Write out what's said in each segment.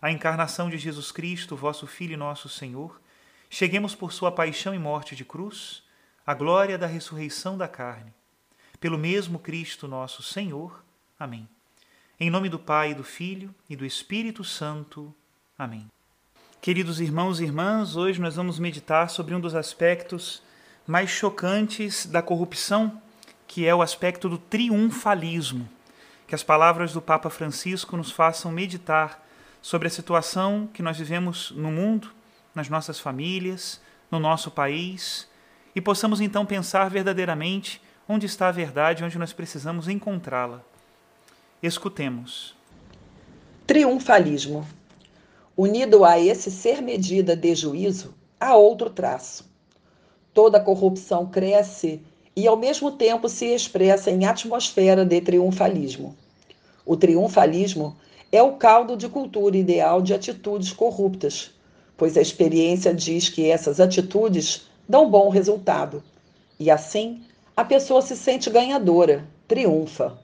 a encarnação de Jesus Cristo, vosso Filho e nosso Senhor, cheguemos por sua paixão e morte de cruz, à glória da ressurreição da carne. Pelo mesmo Cristo nosso Senhor. Amém. Em nome do Pai, do Filho e do Espírito Santo. Amém. Queridos irmãos e irmãs, hoje nós vamos meditar sobre um dos aspectos mais chocantes da corrupção, que é o aspecto do triunfalismo. Que as palavras do Papa Francisco nos façam meditar sobre a situação que nós vivemos no mundo, nas nossas famílias, no nosso país, e possamos então pensar verdadeiramente onde está a verdade, onde nós precisamos encontrá-la. Escutemos. Triunfalismo. Unido a esse ser medida de juízo, há outro traço. Toda corrupção cresce e, ao mesmo tempo, se expressa em atmosfera de triunfalismo. O triunfalismo é o caldo de cultura ideal de atitudes corruptas, pois a experiência diz que essas atitudes dão bom resultado. E assim, a pessoa se sente ganhadora, triunfa.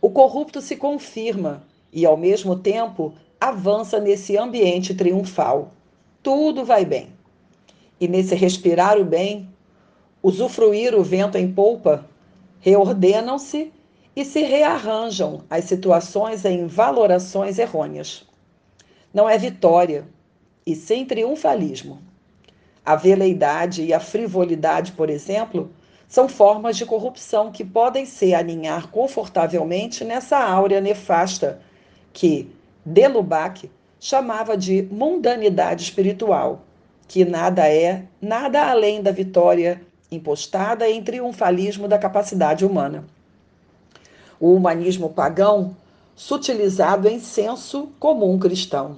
O corrupto se confirma e, ao mesmo tempo, avança nesse ambiente triunfal. Tudo vai bem. E nesse respirar o bem, usufruir o vento em polpa, reordenam-se e se rearranjam as situações em valorações errôneas. Não é vitória, e sem triunfalismo. A veleidade e a frivolidade, por exemplo, são formas de corrupção que podem se aninhar confortavelmente nessa áurea nefasta que Delubac chamava de mundanidade espiritual, que nada é, nada além da vitória impostada em triunfalismo da capacidade humana o humanismo pagão, sutilizado em senso comum cristão.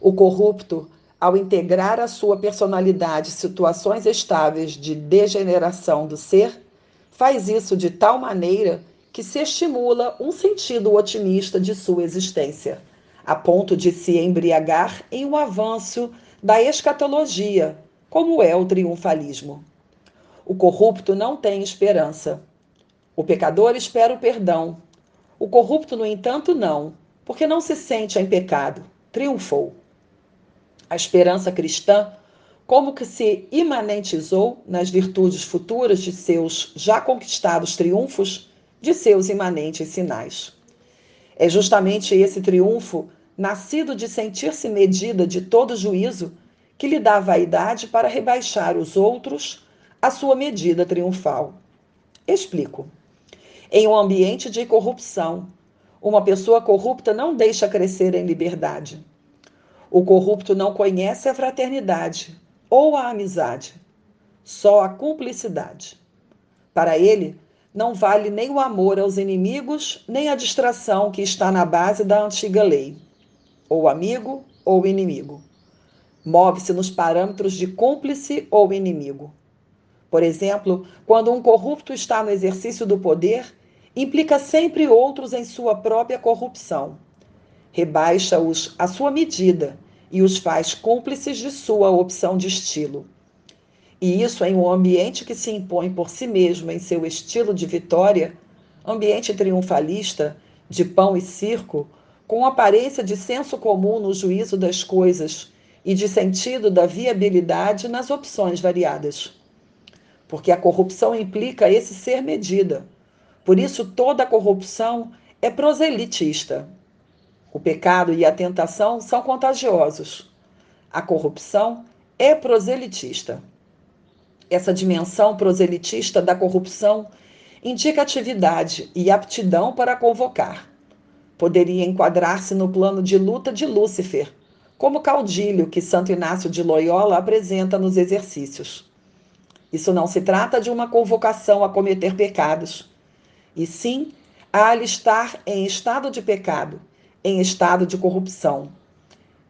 O corrupto, ao integrar à sua personalidade situações estáveis de degeneração do ser, faz isso de tal maneira que se estimula um sentido otimista de sua existência, a ponto de se embriagar em um avanço da escatologia, como é o triunfalismo. O corrupto não tem esperança. O pecador espera o perdão. O corrupto, no entanto, não, porque não se sente em pecado. Triunfou. A esperança cristã, como que se imanentizou nas virtudes futuras de seus já conquistados triunfos, de seus imanentes sinais. É justamente esse triunfo, nascido de sentir-se medida de todo juízo, que lhe dá vaidade para rebaixar os outros à sua medida triunfal. Explico. Em um ambiente de corrupção, uma pessoa corrupta não deixa crescer em liberdade. O corrupto não conhece a fraternidade ou a amizade, só a cumplicidade. Para ele, não vale nem o amor aos inimigos, nem a distração que está na base da antiga lei, ou amigo ou inimigo. Move-se nos parâmetros de cúmplice ou inimigo. Por exemplo, quando um corrupto está no exercício do poder, implica sempre outros em sua própria corrupção. Rebaixa-os à sua medida e os faz cúmplices de sua opção de estilo. E isso em um ambiente que se impõe por si mesmo em seu estilo de vitória, ambiente triunfalista, de pão e circo, com aparência de senso comum no juízo das coisas e de sentido da viabilidade nas opções variadas. Porque a corrupção implica esse ser medida. Por isso, toda corrupção é proselitista. O pecado e a tentação são contagiosos. A corrupção é proselitista. Essa dimensão proselitista da corrupção indica atividade e aptidão para convocar. Poderia enquadrar-se no plano de luta de Lúcifer, como caudilho que Santo Inácio de Loyola apresenta nos exercícios. Isso não se trata de uma convocação a cometer pecados, e sim a alistar em estado de pecado, em estado de corrupção,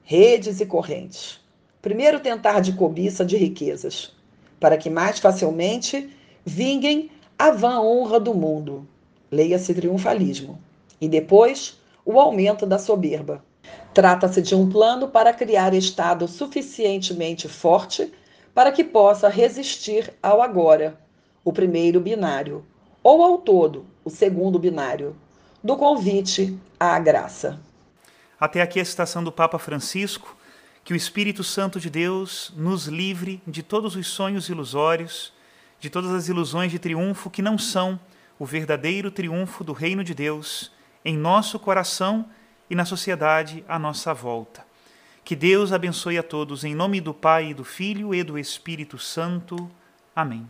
redes e correntes. Primeiro, tentar de cobiça de riquezas, para que mais facilmente vinguem a vã honra do mundo, leia-se triunfalismo, e depois o aumento da soberba. Trata-se de um plano para criar estado suficientemente forte para que possa resistir ao agora, o primeiro binário, ou ao todo, o segundo binário, do convite à graça. Até aqui a citação do Papa Francisco, que o Espírito Santo de Deus nos livre de todos os sonhos ilusórios, de todas as ilusões de triunfo que não são o verdadeiro triunfo do reino de Deus em nosso coração e na sociedade à nossa volta. Que Deus abençoe a todos em nome do Pai, do Filho e do Espírito Santo. Amém.